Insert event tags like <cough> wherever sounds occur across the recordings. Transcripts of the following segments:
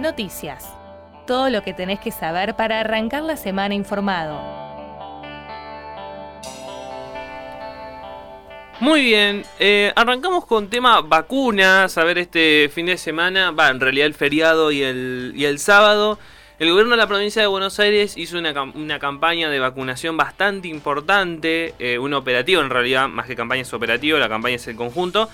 Noticias. Todo lo que tenés que saber para arrancar la semana informado. Muy bien, eh, arrancamos con tema vacunas. A ver, este fin de semana, va, en realidad el feriado y el, y el sábado, el gobierno de la provincia de Buenos Aires hizo una, una campaña de vacunación bastante importante, eh, un operativo en realidad, más que campaña es operativo, la campaña es el conjunto.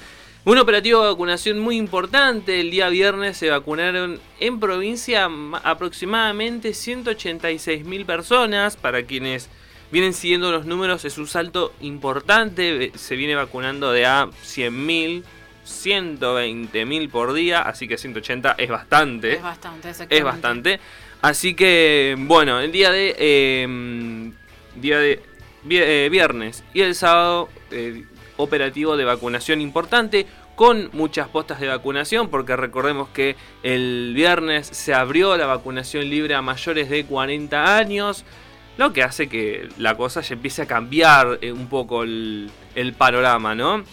Un operativo de vacunación muy importante. El día viernes se vacunaron en provincia aproximadamente 186 mil personas. Para quienes vienen siguiendo los números, es un salto importante. Se viene vacunando de a 100 mil, 120 mil por día. Así que 180 es bastante. Es bastante, Es bastante. Así que, bueno, el día de. Eh, día de eh, viernes y el sábado. Eh, operativo de vacunación importante con muchas postas de vacunación, porque recordemos que el viernes se abrió la vacunación libre a mayores de 40 años, lo que hace que la cosa ya empiece a cambiar eh, un poco el, panorama, ¿no?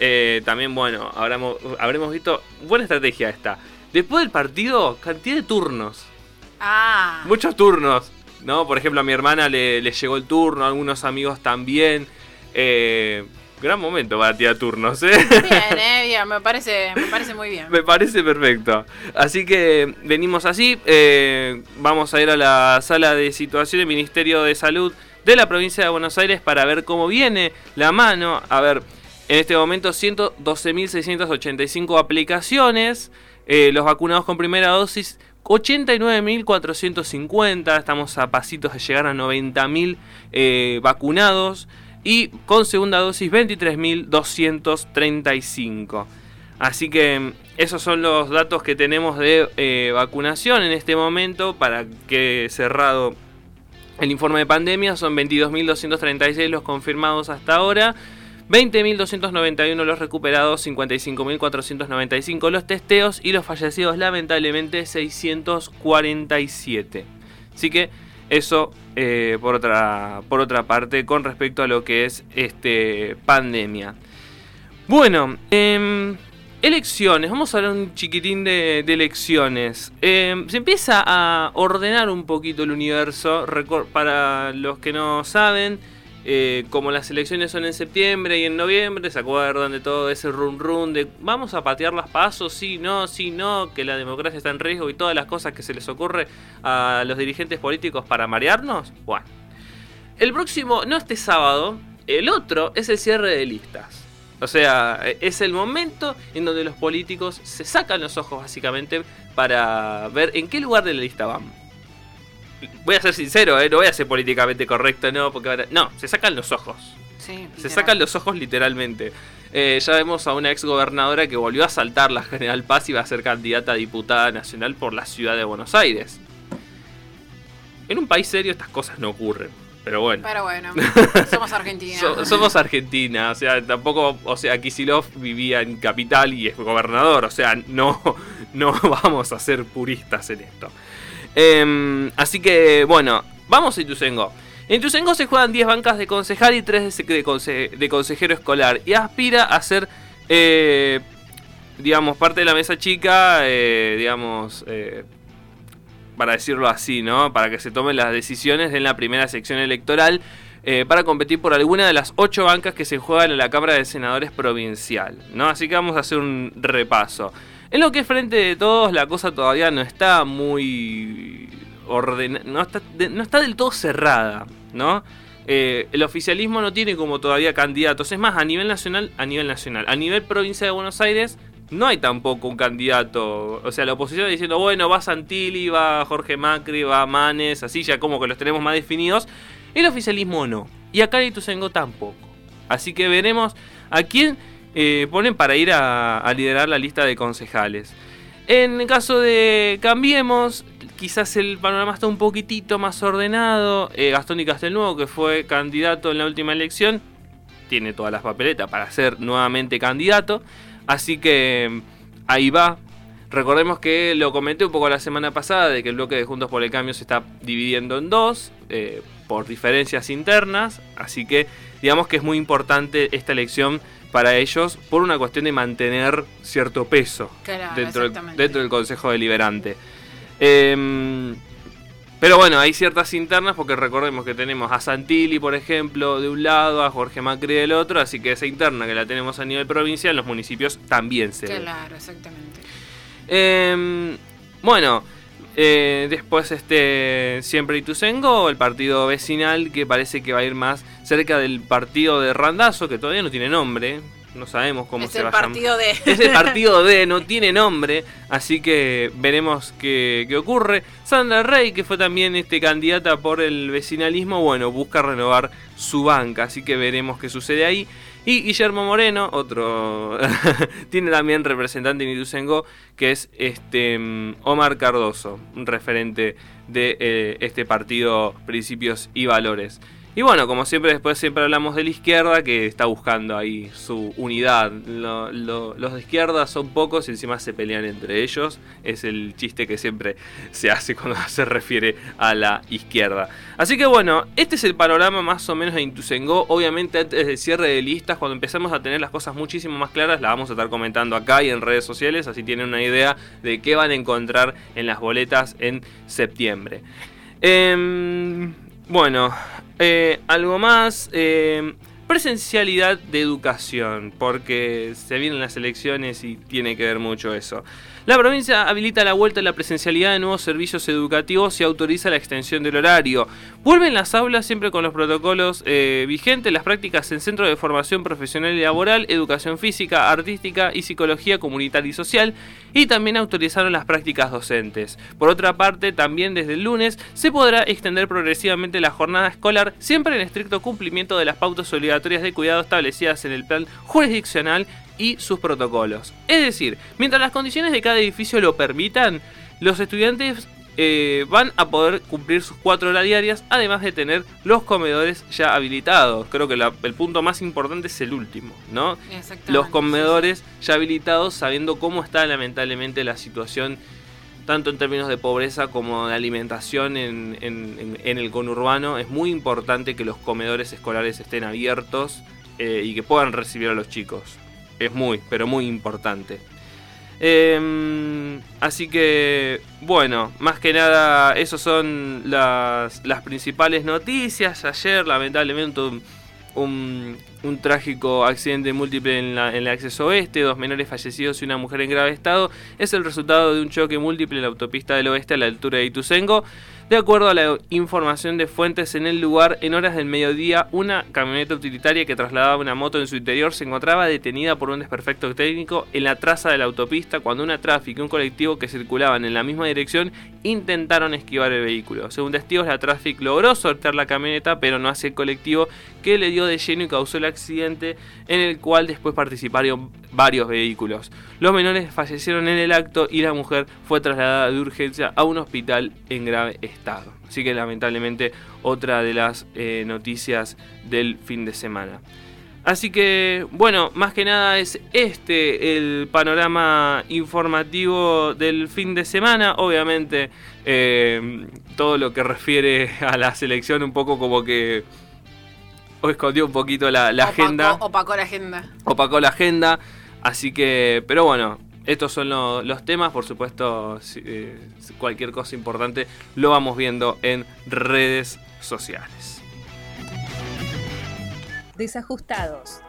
Eh, también, bueno, habremos, habremos visto, buena estrategia esta. Después del partido, cantidad de turnos. Ah. Muchos turnos, ¿no? Por ejemplo, a mi hermana le, le llegó el turno, a algunos amigos también. Eh, Gran momento para tirar turnos, ¿eh? Bien, eh, bien, me parece, me parece muy bien. me parece perfecto. Así que venimos así. Eh, vamos a ir a la sala de situación del Ministerio de Salud de la provincia de Buenos Aires para ver cómo viene la mano. A ver, en este momento 112.685 aplicaciones. Eh, los vacunados con primera dosis 89.450. Estamos a pasitos de llegar a 90.000 eh, vacunados y con segunda dosis 23.235. Así que mm, esos son los datos que tenemos de eh, vacunación en este momento para que cerrado el informe de pandemia son 22.236 los confirmados hasta ahora. 20.291 los recuperados, 55.495 los testeos y los fallecidos lamentablemente 647. Así que eso eh, por, otra, por otra parte con respecto a lo que es este pandemia. Bueno, em, elecciones, vamos a hablar un chiquitín de, elecciones. Em, se empieza a ordenar un poquito el universo, para los que no saben. Eh, como las elecciones son en septiembre y en noviembre, ¿se acuerdan de todo ese run run de vamos a patear las pasos? Sí, no, sí, no, que la democracia está en riesgo y todas las cosas que se les ocurre a los dirigentes políticos para marearnos? Bueno, el próximo, no este sábado, el otro es el cierre de listas. O sea, es el momento en donde los políticos se sacan los ojos básicamente para ver en qué lugar de la lista van voy a ser sincero, ¿eh? no voy a ser políticamente correcto, no, porque no, se sacan los ojos. se sacan los ojos literalmente. Eh, ya vemos a una ex gobernadora que volvió a saltar la General Paz y va a ser candidata a diputada nacional por la ciudad de Buenos Aires. En un país serio estas cosas no ocurren. Pero bueno. Pero bueno, <laughs> somos Argentina. somos Argentina, o sea, tampoco, o sea, Kisilov vivía en capital y es gobernador, o sea, no, no <laughs> vamos a ser puristas en esto. Em, así que, bueno, vamos a Ituzengo. En Ituzengo se juegan 10 bancas de concejal y 3 de, consejero escolar. Y aspira a ser, eh, digamos, parte de la mesa chica, eh, digamos, eh, para decirlo así, ¿no? Para que se tomen las decisiones en la primera sección electoral. para competir por alguna de las 8 bancas que se juegan en la Cámara de Senadores Provincial, ¿no? Así que vamos a hacer un repaso. En lo que es frente de todos, la cosa todavía no está muy ordenada, no está, no está del todo cerrada, ¿no? Eh, el oficialismo no tiene como todavía candidatos. Es más, a nivel nacional, a nivel nacional. A nivel provincia de Buenos Aires, no hay tampoco un candidato. O sea, la oposición diciendo, bueno, va Santilli, va Jorge Macri, va Manes, así ya como que los tenemos más definidos. El oficialismo no. Y acá en Ituzaingó tampoco. Así que veremos a quién eh, ponen para ir a, liderar la lista de concejales. En el caso de Cambiemos, quizás el panorama está un poquitito más ordenado. Eh, Gastón y Castelnuovo, que fue candidato en la última elección, tiene todas las papeletas para ser nuevamente candidato. Así que mm, ahí va. Recordemos que lo comenté un poco la semana pasada de que el bloque de Juntos por el Cambio se está dividiendo en dos eh, por diferencias internas. Así que digamos que es muy importante esta elección para ellos por una cuestión de mantener cierto peso dentro, del, dentro, del, Consejo Deliberante. Em, pero bueno, hay ciertas internas porque recordemos que tenemos a Santilli, por ejemplo, de un lado, a Jorge Macri del otro, así que esa interna que la tenemos a nivel provincial, los municipios también se. Claro, exactamente. Em, bueno, eh, después este siempre Ituzengo, el partido vecinal que parece que va a ir más cerca del partido de Randazo, que todavía no tiene nombre, no sabemos cómo es se va a llamar. de. Es el partido de, no <laughs> tiene nombre, así que veremos qué, qué ocurre. Sandra Rey, que fue también este, candidata por el vecinalismo, bueno, busca renovar su banca, así que veremos qué sucede ahí. Y Guillermo Moreno, otro, <laughs> tiene también representante en Ituzaingó, que es este mm, Omar Cardoso, un referente de eh, este partido Principios y Valores. Y bueno, como siempre, después siempre hablamos de la izquierda que está buscando ahí su unidad. Lo- lo- los de izquierda son pocos y encima se pelean entre ellos. Es el chiste que siempre se hace cuando <laughs> se refiere a la izquierda. Así que bueno, este es el panorama más o menos de Intuzengó. Obviamente antes del cierre de listas, cuando empezamos a tener las cosas muchísimo más claras, las vamos a estar comentando acá y en redes sociales. Así tienen una idea de qué van a encontrar en las boletas en septiembre. Em, bueno, eh, algo más. eh, presencialidad de educación, porque se vienen las elecciones y tiene que ver mucho eso. La provincia habilita la vuelta a la presencialidad de nuevos servicios educativos y autoriza la extensión del horario. Vuelven las aulas siempre con los protocolos eh, vigentes, las prácticas en centros de formación profesional y laboral, educación física, artística y psicología comunitaria y social, y también autorizaron las prácticas docentes. Por otra parte, también desde el lunes se podrá extender progresivamente la jornada escolar, siempre en estricto cumplimiento de las pautas obligatorias de cuidado establecidas en el plan jurisdiccional y sus protocolos. Es decir, mientras las condiciones de cada edificio lo permitan, los estudiantes eh, van a poder cumplir sus cuatro horas diarias, además de tener los comedores ya habilitados. Creo que la- el punto más importante es el último, ¿no? Los comedores ya habilitados, sabiendo cómo está lamentablemente la situación, tanto en términos de pobreza como de alimentación en, el conurbano. Es muy importante que los comedores escolares estén abiertos eh, y que puedan recibir a los chicos. Es muy, pero muy importante. Em, así que, bueno, más que nada, esas son las principales noticias. Ayer, lamentablemente, un, un- trágico accidente múltiple en, la- en el acceso oeste, dos menores fallecidos y una mujer en grave estado, es el resultado de un choque múltiple en la autopista del oeste a la altura de Ituzengo. De acuerdo a la información de fuentes en el lugar, en horas del mediodía, una camioneta utilitaria que trasladaba una moto en su interior se encontraba detenida por un desperfecto técnico en la traza de la autopista cuando una tráfico y un colectivo que circulaban en la misma dirección intentaron esquivar el vehículo. Según testigos, la tráfico logró sortear la camioneta, pero no hacia el colectivo que le dio de lleno y causó el accidente en el cual después participaron varios vehículos. Los menores fallecieron en el acto y la mujer fue trasladada de urgencia a un hospital en grave estado. Así que lamentablemente otra de las eh, noticias del fin de semana. Así que, bueno, más que nada es este el panorama informativo del fin de semana. Obviamente, eh, todo lo que refiere a la selección, un poco como que o escondió un poquito la, la Opacó- agenda Opacó la agenda. opacó la agenda. Así que, pero bueno, estos son lo- los temas. Por supuesto, si- eh, cualquier cosa importante lo vamos viendo en redes sociales. Desajustados.